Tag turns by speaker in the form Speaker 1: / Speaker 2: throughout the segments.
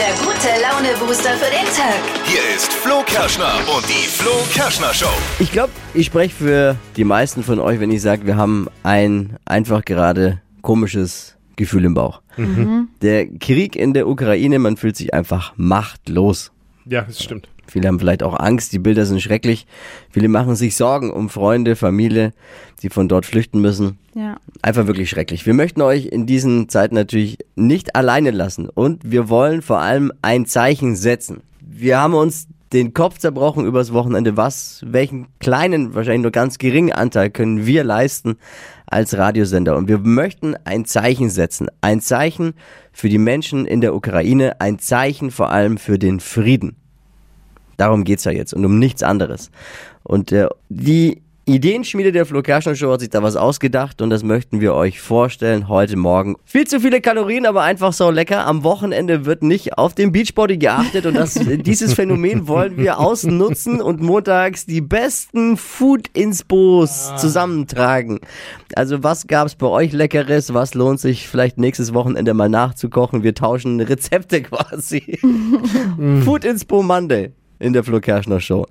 Speaker 1: der gute Laune-Booster für den Tag.
Speaker 2: Hier ist Flo Kerschner und die Flo Kerschner Show.
Speaker 3: Ich glaube, ich spreche für die meisten von euch, wenn ich sage, wir haben ein einfach gerade komisches Gefühl im Bauch. Der Krieg in der Ukraine, man fühlt sich einfach machtlos.
Speaker 4: Ja, das stimmt.
Speaker 3: Viele haben vielleicht auch Angst, die Bilder sind schrecklich. Viele machen sich Sorgen um Freunde, Familie, die von dort flüchten müssen.
Speaker 5: Ja.
Speaker 3: Einfach wirklich schrecklich. Wir möchten euch in diesen Zeiten natürlich nicht alleine lassen und wir wollen vor allem ein Zeichen setzen. Wir haben uns den Kopf zerbrochen übers Wochenende. Was, welchen kleinen, wahrscheinlich nur ganz geringen Anteil können wir leisten als Radiosender? Und wir möchten ein Zeichen setzen. Ein Zeichen für die Menschen in der Ukraine, ein Zeichen vor allem für den Frieden. Darum geht's ja jetzt und um nichts anderes. Und äh, die Ideenschmiede der Flo Kerschner Show hat sich da was ausgedacht und das möchten wir euch vorstellen heute Morgen. Viel zu viele Kalorien, aber einfach so lecker. Am Wochenende wird nicht auf den Beachbody geachtet und das, dieses Phänomen wollen wir ausnutzen und montags die besten Food-Inspos zusammentragen. Also was gab's bei euch Leckeres? Was lohnt sich vielleicht nächstes Wochenende mal nachzukochen? Wir tauschen Rezepte quasi. Food-Inspo Monday in der Flo Kerschner Show.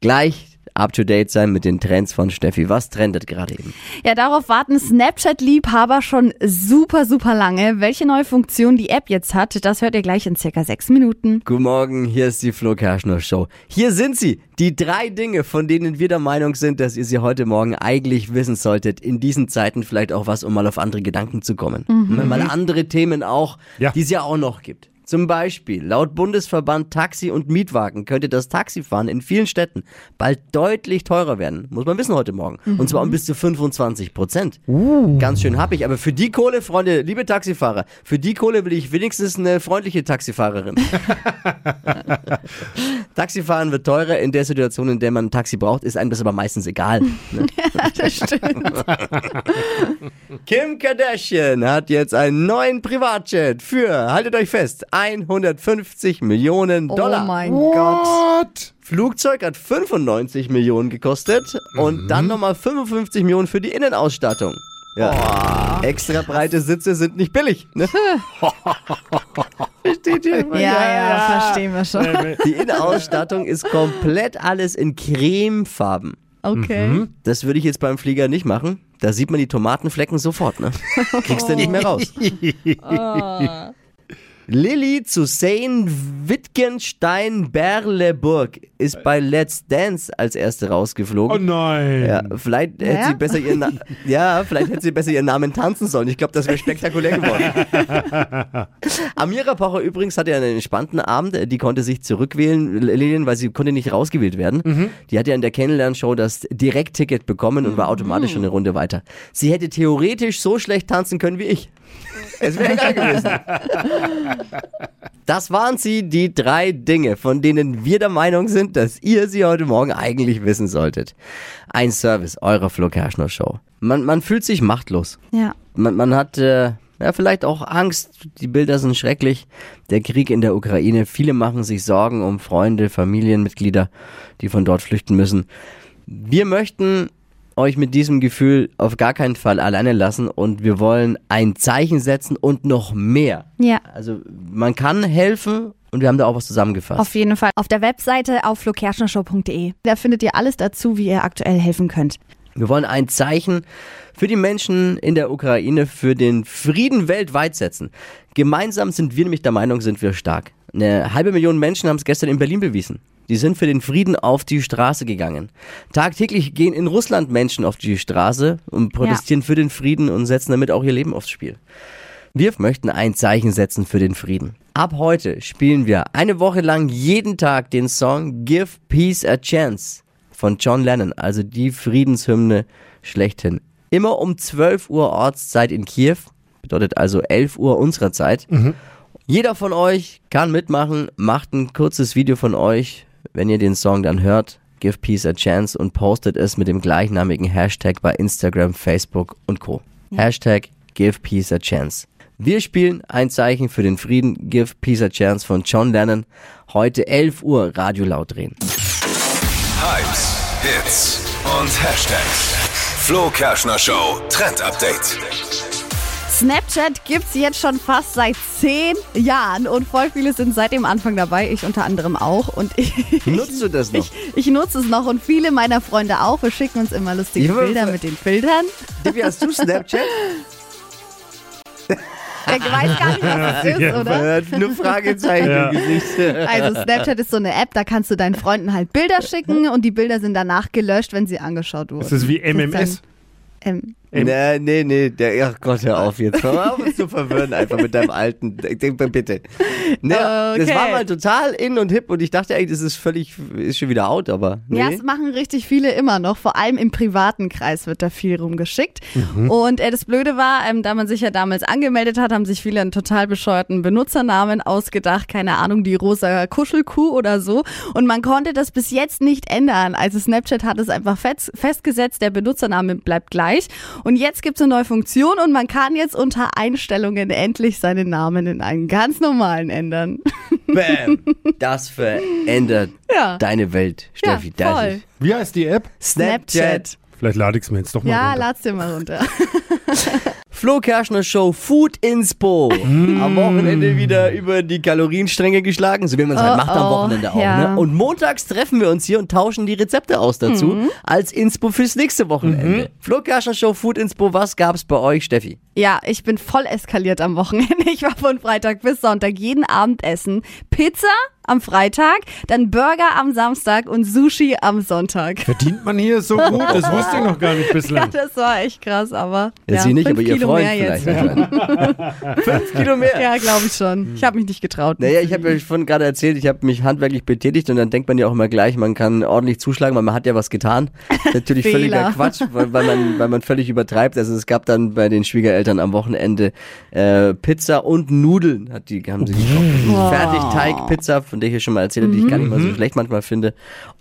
Speaker 3: Gleich up to date sein mit den Trends von Steffi. Was trendet gerade eben?
Speaker 5: Ja, darauf warten Snapchat-Liebhaber schon super, super lange. Welche neue Funktion die App jetzt hat, das hört ihr gleich in circa sechs Minuten.
Speaker 3: Guten Morgen, hier ist die Flo Kerschner Show. Hier sind sie, die drei Dinge, von denen wir der Meinung sind, dass ihr sie heute Morgen eigentlich wissen solltet. In diesen Zeiten vielleicht auch was, um mal auf andere Gedanken zu kommen. Mal andere Themen auch,
Speaker 4: Ja.
Speaker 3: die es ja auch noch gibt. Zum Beispiel, laut Bundesverband Taxi und Mietwagen könnte das Taxifahren in vielen Städten bald deutlich teurer werden. Muss man wissen heute Morgen. Und zwar um bis zu 25 Prozent. Ganz schön happig. Aber für die Kohle, Freunde, liebe Taxifahrer, für die Kohle will ich wenigstens eine freundliche Taxifahrerin. Taxifahren wird teurer in der Situation, in der man ein Taxi braucht, ist einem das aber meistens egal. Ne?
Speaker 5: Das stimmt.
Speaker 3: Kim Kardashian hat jetzt einen neuen Privatjet für, haltet euch fest, 150 Millionen Dollar.
Speaker 5: Oh mein Gott.
Speaker 3: Flugzeug hat 95 Millionen gekostet und dann nochmal 55 Millionen für die Innenausstattung. Ja. Extra breite Sitze sind nicht billig. Ne? Versteht ihr?
Speaker 5: Ja, ja, verstehen wir schon.
Speaker 3: Die Innenausstattung ist komplett alles in Cremefarben.
Speaker 5: Okay.
Speaker 3: Das würde ich jetzt beim Flieger nicht machen. Da sieht man die Tomatenflecken sofort, ne? Kriegst du nicht mehr raus. Lilly zu Zane Wittgenstein Berleburg ist bei Let's Dance als erste
Speaker 4: Oh
Speaker 3: rausgeflogen.
Speaker 4: nein.
Speaker 3: Ja, vielleicht hätte
Speaker 5: Ja?
Speaker 3: sie besser ihren Na ja, vielleicht hätte sie besser ihren Namen tanzen sollen. Ich glaube, das wäre spektakulär geworden. Amira Pocher übrigens hatte ja einen entspannten Abend. Die konnte sich zurückwählen, Lillian, weil sie konnte nicht rausgewählt werden. Die hat ja in der Kennenlernshow das Direktticket bekommen und war automatisch schon eine Runde weiter. Sie hätte theoretisch so schlecht tanzen können wie ich. Es wäre egal gewesen. Das waren sie, die drei Dinge, von denen wir der Meinung sind, dass ihr sie heute Morgen eigentlich wissen solltet. Ein Service eurer Flo Kerschner Show. Man, man fühlt sich machtlos.
Speaker 5: Ja.
Speaker 3: Man, man hat äh, ja, vielleicht auch Angst. Die Bilder sind schrecklich. Der Krieg in der Ukraine. Viele machen sich Sorgen um Freunde, Familienmitglieder, die von dort flüchten müssen. Wir möchten euch mit diesem Gefühl auf gar keinen Fall alleine lassen und wir wollen ein Zeichen setzen und noch mehr.
Speaker 5: Ja.
Speaker 3: Also man kann helfen und wir haben da auch was zusammengefasst.
Speaker 5: Auf jeden Fall. Auf der Webseite auf flokerschnershow.de. Da findet ihr alles dazu, wie ihr aktuell helfen könnt.
Speaker 3: Wir wollen ein Zeichen für die Menschen in der Ukraine, für den Frieden weltweit setzen. Gemeinsam sind wir nämlich der Meinung, sind wir stark. Eine halbe Million Menschen haben es gestern in Berlin bewiesen. Die sind für den Frieden auf die Straße gegangen. Tagtäglich gehen in Russland Menschen auf die Straße und protestieren für den Frieden und setzen damit auch ihr Leben aufs Spiel. Wir möchten ein Zeichen setzen für den Frieden. Ab heute spielen wir eine Woche lang jeden Tag den Song Give Peace a Chance von John Lennon, also die Friedenshymne schlechthin. Immer um 12 Uhr Ortszeit in Kiew, bedeutet also 11 Uhr unserer Zeit. Jeder von euch kann mitmachen, macht ein kurzes Video von euch, wenn ihr den Song dann hört. Give Peace a Chance und postet es mit dem gleichnamigen Hashtag bei Instagram, Facebook und Co. Hashtag Give Peace a Chance. Wir spielen ein Zeichen für den Frieden, Give Peace a Chance von John Lennon. Heute 11 Uhr Radio laut drehen.
Speaker 2: Hypes, Hits und Hashtags. Flo Kerschner Show Trend Update.
Speaker 5: Snapchat gibt's jetzt schon fast seit zehn Jahren und voll viele sind seit dem Anfang dabei, ich unter anderem auch. Und ich,
Speaker 3: Nutzt du das noch?
Speaker 5: ich, ich nutze es noch und viele meiner Freunde auch. Wir schicken uns immer lustige
Speaker 3: Ja,
Speaker 5: Bilder mit den Filtern.
Speaker 3: Tippi, hast du Snapchat?
Speaker 5: Er weiß gar nicht, was das ist, oder?
Speaker 3: hört nur Fragezeichen
Speaker 4: Ja.
Speaker 3: im Gesicht.
Speaker 5: Also Snapchat ist so eine App, da kannst du deinen Freunden halt Bilder schicken und die Bilder sind danach gelöscht, wenn sie angeschaut wurden.
Speaker 4: Das ist wie MMS.
Speaker 5: Ähm,
Speaker 3: Nee, nee, nee, der, ach Gott, hör auf jetzt. Hör auf, uns zu verwirren einfach mit deinem alten, denk mal bitte. Ne, Das
Speaker 5: Okay.
Speaker 3: war mal total in und hip und ich dachte eigentlich, das ist völlig, ist schon wieder out, aber nee.
Speaker 5: Ja, es machen richtig viele immer noch. Vor allem im privaten Kreis wird da viel rumgeschickt.
Speaker 3: Mhm.
Speaker 5: Und äh, das Blöde war, ähm, da man sich ja damals angemeldet hat, haben sich viele einen total bescheuerten Benutzernamen ausgedacht. Keine Ahnung, die rosa Kuschelkuh oder so. Und man konnte das bis jetzt nicht ändern. Also Snapchat hat es einfach fest, festgesetzt, der Benutzername bleibt gleich. Und jetzt gibt es eine neue Funktion und man kann jetzt unter Einstellungen endlich seinen Namen in einen ganz normalen ändern.
Speaker 3: Bam. Das verändert
Speaker 5: Ja.
Speaker 3: deine Welt,
Speaker 5: Ja,
Speaker 3: Steffi. Das
Speaker 5: voll.
Speaker 3: ist-
Speaker 4: Wie heißt die App?
Speaker 3: Snapchat.
Speaker 4: Vielleicht lade ich es mir jetzt doch mal
Speaker 5: Ja,
Speaker 4: runter.
Speaker 5: lad's dir mal runter.
Speaker 3: Flo Kerschner Show Food Inspo.
Speaker 5: Mm.
Speaker 3: Am Wochenende wieder über die Kalorienstränge geschlagen, so wie man es halt
Speaker 5: Oh,
Speaker 3: macht am
Speaker 5: oh,
Speaker 3: Wochenende auch.
Speaker 5: ja.
Speaker 3: Ne? Und montags treffen wir uns hier und tauschen die Rezepte aus dazu
Speaker 5: Mhm.
Speaker 3: als Inspo fürs nächste Wochenende. Flo Kerschner Show Food Inspo, was gab's bei euch, Steffi?
Speaker 5: Ja, ich bin voll eskaliert am Wochenende. Ich war von Freitag bis Sonntag jeden Abend essen. Pizza am Freitag, dann Burger am Samstag und Sushi am Sonntag.
Speaker 4: Verdient man hier so gut? Das wusste ich noch gar nicht
Speaker 5: Ja,
Speaker 4: bislang.
Speaker 5: das war echt krass, aber
Speaker 3: Ja,
Speaker 5: ja,
Speaker 3: sie nicht, aber ihr
Speaker 5: Kilo
Speaker 3: Freund
Speaker 5: mehr jetzt.
Speaker 3: vielleicht. anscheinend. Fünf Kilo mehr.
Speaker 5: Ja, glaube ich schon. Ich habe mich nicht getraut.
Speaker 3: Naja, ich habe vorhin gerade erzählt, ich habe mich handwerklich betätigt und dann denkt man ja auch immer gleich, man kann ordentlich zuschlagen, weil man hat ja was getan. Natürlich völliger. Quatsch, weil, weil, man, weil man völlig übertreibt. Also es gab dann bei den Schwiegereltern am Wochenende äh, Pizza und Nudeln, hat die, haben sie gekocht.
Speaker 5: Wow.
Speaker 3: Fertigteig-Pizza, von der ich ja schon mal erzählt habe, die ich gar nicht mal so schlecht manchmal finde.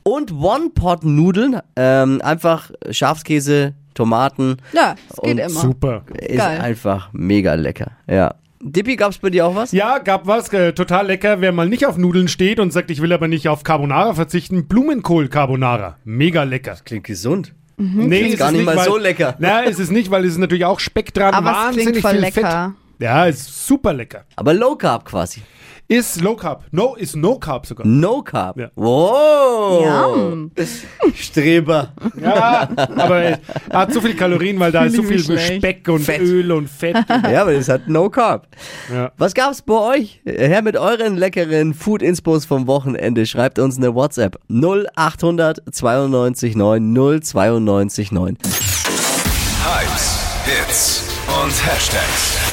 Speaker 3: Und One-Pot-Nudeln, ähm, einfach Schafskäse, Tomaten.
Speaker 5: Ja, es geht immer.
Speaker 4: Super.
Speaker 3: Ist
Speaker 5: Geil.
Speaker 3: einfach mega lecker. Ja. Dippi, gab's bei dir auch was?
Speaker 4: Ja, gab was, äh, total lecker. Wer mal nicht auf Nudeln steht und sagt, ich will aber nicht auf Carbonara verzichten, Blumenkohl-Carbonara. Mega lecker.
Speaker 3: Klingt gesund.
Speaker 4: Nee,
Speaker 3: Klingt
Speaker 4: ist
Speaker 3: gar
Speaker 4: es
Speaker 3: nicht mal
Speaker 4: weil,
Speaker 3: so lecker.
Speaker 4: Na, ist es nicht, weil es ist natürlich auch Speck dran,
Speaker 5: Aber es
Speaker 4: wahnsinnig
Speaker 5: klingt voll
Speaker 4: viel
Speaker 5: lecker.
Speaker 4: Fett. Ja, ist super lecker.
Speaker 3: Aber Low Carb quasi.
Speaker 4: Ist Low Carb. No, ist No Carb sogar.
Speaker 3: No Carb.
Speaker 4: Ja.
Speaker 3: Wow.
Speaker 5: Yum.
Speaker 3: Streber.
Speaker 4: Ja, aber er hat so viel Kalorien, weil da ist so viel. Speck und
Speaker 3: Fett.
Speaker 4: Öl und Fett.
Speaker 3: ja, aber das hat No Carb.
Speaker 4: Ja.
Speaker 3: Was gab's bei euch? Her mit euren leckeren Food Inspos vom Wochenende. Schreibt uns eine WhatsApp 0800 92 9 092 9.
Speaker 2: Hypes, Hits und Hashtags.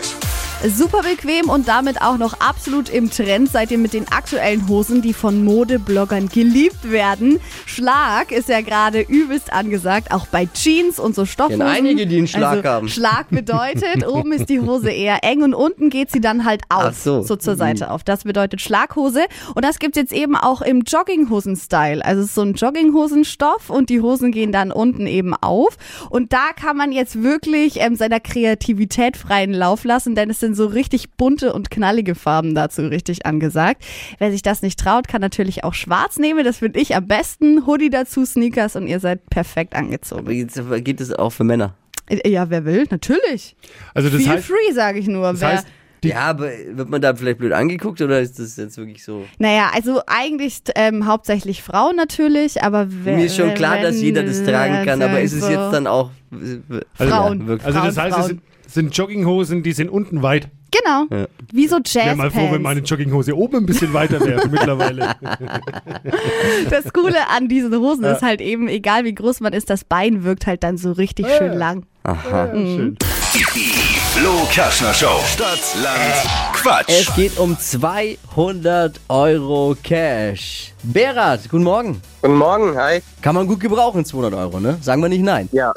Speaker 5: Super bequem und damit auch noch absolut im Trend seid ihr mit den aktuellen Hosen, die von Modebloggern geliebt werden. Schlag ist ja gerade übelst angesagt, auch bei Jeans und so Stoffhosen.
Speaker 3: Kenn einige, die einen Schlag
Speaker 5: also,
Speaker 3: haben.
Speaker 5: Schlag bedeutet, oben ist die Hose eher eng und unten geht sie dann halt auf,
Speaker 3: Ach so.
Speaker 5: zur Seite auf. Das bedeutet Schlaghose und das gibt's jetzt eben auch im Jogginghosen-Style. Also es ist so ein Jogginghosenstoff und die Hosen gehen dann unten eben auf und da kann man jetzt wirklich ähm, seiner Kreativität freien Lauf lassen, denn es sind so richtig bunte und knallige Farben dazu richtig angesagt. Wer sich das nicht traut, kann natürlich auch schwarz nehmen. Das finde ich am besten. Hoodie dazu, Sneakers und ihr seid perfekt angezogen.
Speaker 3: Aber geht es auch für Männer.
Speaker 5: Äh, Ja, wer will, natürlich.
Speaker 4: Also das
Speaker 5: Feel
Speaker 4: heißt,
Speaker 5: free, sage ich nur.
Speaker 4: das
Speaker 5: wer,
Speaker 4: heißt die,
Speaker 3: Ja, aber wird man da vielleicht blöd angeguckt oder ist das jetzt wirklich so?
Speaker 5: naja, also eigentlich ähm, hauptsächlich Frauen natürlich, aber wer,
Speaker 3: Mir ist schon klar, dass jeder das tragen kann, aber ist es jetzt dann auch äh,
Speaker 5: Frauen.
Speaker 3: Ja, wirklich.
Speaker 4: also das
Speaker 5: Frauen,
Speaker 4: heißt, es. Sind, sind Jogginghosen, die sind unten weit.
Speaker 5: Genau,
Speaker 3: Ja.
Speaker 5: wie so
Speaker 4: Ich wäre mal froh, wenn meine. Jogginghose oben ein bisschen weiter wäre mittlerweile.
Speaker 5: Das Coole an diesen Hosen ist halt eben, egal wie groß man ist, das Bein wirkt halt dann so richtig schön lang.
Speaker 3: Aha.
Speaker 4: Ja, schön.
Speaker 2: Die Flo Kerschner Show. Stadt, Land, Quatsch.
Speaker 3: Es geht um 200 Euro Cash. Berat, guten Morgen.
Speaker 6: Guten Morgen, hi.
Speaker 3: Kann man gut gebrauchen, 200 Euro, ne? Sagen wir nicht nein.
Speaker 6: Ja,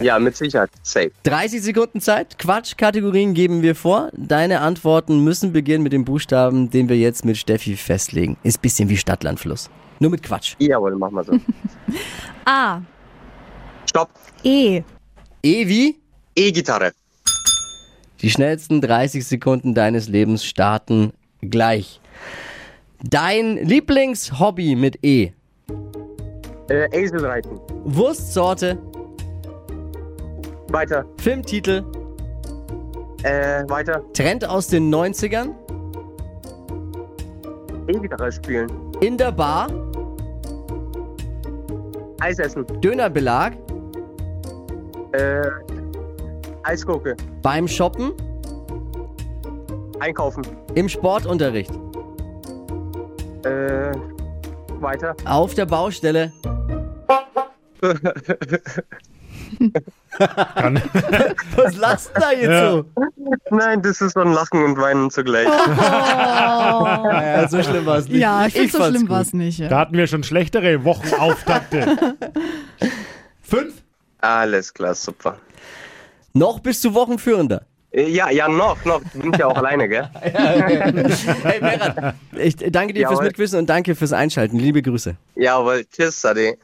Speaker 6: ja, mit Sicherheit. Safe.
Speaker 3: 30 Sekunden Zeit. Quatschkategorien geben wir vor. Deine Antworten müssen beginnen mit dem Buchstaben, den wir jetzt mit Steffi festlegen. Ist bisschen wie Stadtlandfluss. Nur mit Quatsch.
Speaker 6: Jawohl, mach mal so.
Speaker 5: A,
Speaker 6: Stopp.
Speaker 5: E,
Speaker 3: E wie?
Speaker 6: E-Gitarre.
Speaker 3: Die schnellsten 30 Sekunden deines Lebens starten gleich. Dein Lieblingshobby mit E.
Speaker 6: Äh, Eselreiten.
Speaker 3: Wurstsorte.
Speaker 6: Weiter.
Speaker 3: Filmtitel,
Speaker 6: Äh, weiter.
Speaker 3: Trend aus den 90ern,
Speaker 6: E-Gitarre spielen.
Speaker 3: in der Bar,
Speaker 6: Eis essen.
Speaker 3: Dönerbelag,
Speaker 6: Äh, Eisgurke.
Speaker 3: beim Shoppen,
Speaker 6: Einkaufen.
Speaker 3: im Sportunterricht,
Speaker 6: Äh, weiter.
Speaker 3: auf der Baustelle,
Speaker 4: Kann,
Speaker 3: Was lasst da jetzt
Speaker 4: Ja.
Speaker 3: so?
Speaker 6: Nein, das ist so ein Lachen und Weinen zugleich.
Speaker 3: Ja, so schlimm war es nicht.
Speaker 5: Ja, ich finde so schlimm war es nicht.
Speaker 4: da hatten wir schon schlechtere Wochenauftakte. Fünf?
Speaker 6: Alles klar, super.
Speaker 3: Noch bist du Wochenführender.
Speaker 6: Äh, Ja, ja, noch, noch. Du bist ja auch alleine, gell?
Speaker 3: Hey, Berat, ich danke dir fürs
Speaker 6: Jawohl.
Speaker 3: Mitquissen und danke fürs Einschalten. Liebe Grüße.
Speaker 6: Jawohl. Tschüss, Ade.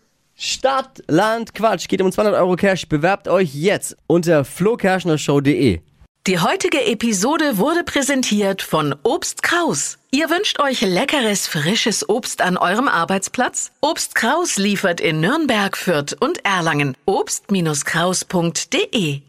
Speaker 3: Stadt, Land, Quatsch. Geht um 200 Euro Cash. Bewerbt euch jetzt unter flokerschnershow.de.
Speaker 7: Die heutige Episode wurde präsentiert von Obst Kraus. Ihr wünscht euch leckeres, frisches Obst an eurem Arbeitsplatz? Obst Kraus liefert in Nürnberg, Fürth und Erlangen. Obst-Kraus.de